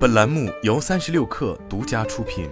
本栏目由三十六氪独家出品。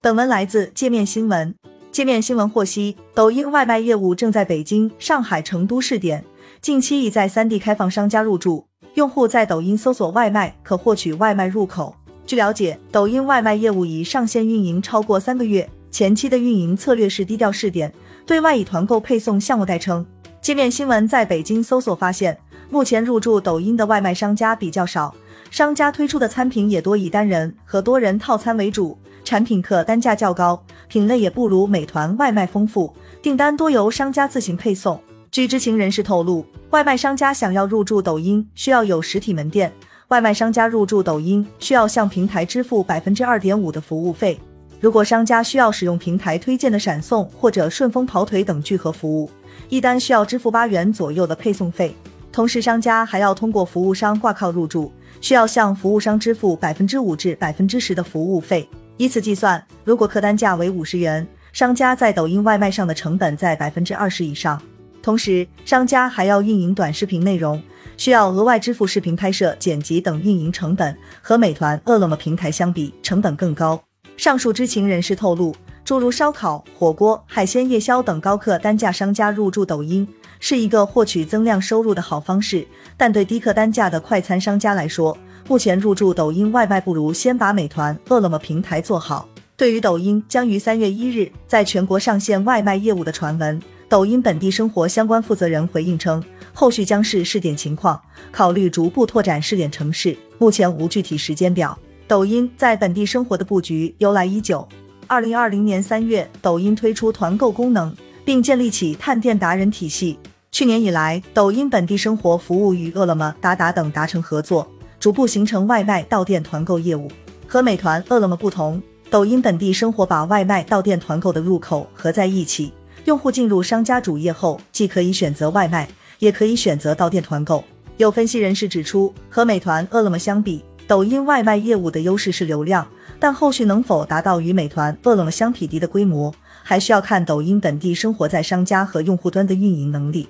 本文来自界面新闻。界面新闻获悉，抖音外卖业务正在北京、上海、成都试点，近期已在三地开放商家入驻。用户在抖音搜索外卖，可获取外卖入口。据了解，抖音外卖业务已上线运营超过三个月，前期的运营策略是低调试点，对外以团购配送项目代称。界面新闻在北京搜索发现，目前入驻抖音的外卖商家比较少，商家推出的餐品也多以单人和多人套餐为主，产品客单价较高，品类也不如美团外卖丰富，订单多由商家自行配送。据知情人士透露，外卖商家想要入驻抖音，需要有实体门店，外卖商家入驻抖音需要向平台支付百分之二点五的服务费。如果商家需要使用平台推荐的闪送或者顺丰跑腿等聚合服务，一单需要支付八元左右的配送费。同时，商家还要通过服务商挂靠入驻，需要向服务商支付百分之五至百分之十的服务费。以此计算，如果客单价为五十元，商家在抖音外卖上的成本在百分之二十以上。同时，商家还要运营短视频内容，需要额外支付视频拍摄、剪辑等运营成本，和美团、饿了么平台相比，成本更高。上述知情人士透露，诸如烧烤、火锅、海鲜夜宵等高客单价商家入驻抖音，是一个获取增量收入的好方式。但对低客单价的快餐商家来说，目前入驻抖音外卖不如先把美团、饿了么平台做好。对于抖音将于三月一日在全国上线外卖业务的传闻，抖音本地生活相关负责人回应称，后续将视试点情况，考虑逐步拓展试点城市，目前无具体时间表。抖音在本地生活的布局由来已久。二零二零年三月，抖音推出团购功能，并建立起探店达人体系。去年以来，抖音本地生活服务与饿了么、达达等达成合作，逐步形成外卖到店团购业务。和美团、饿了么不同，抖音本地生活把外卖到店团购的入口合在一起。用户进入商家主页后，既可以选择外卖，也可以选择到店团购。有分析人士指出，和美团、饿了么相比，抖音外卖业务的优势是流量，但后续能否达到与美团、饿了么相匹敌的规模，还需要看抖音本地生活在商家和用户端的运营能力。